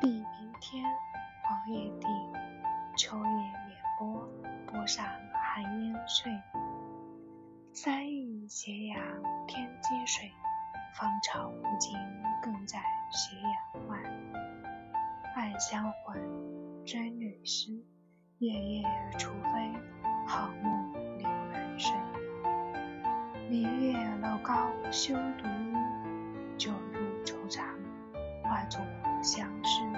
碧云天，黄叶地，秋叶碾波，波上寒烟碎。三亿斜阳天接水，芳草无尽更在斜阳外。暗香魂，追女诗，夜夜除非好梦留人睡。明月楼高休独，响声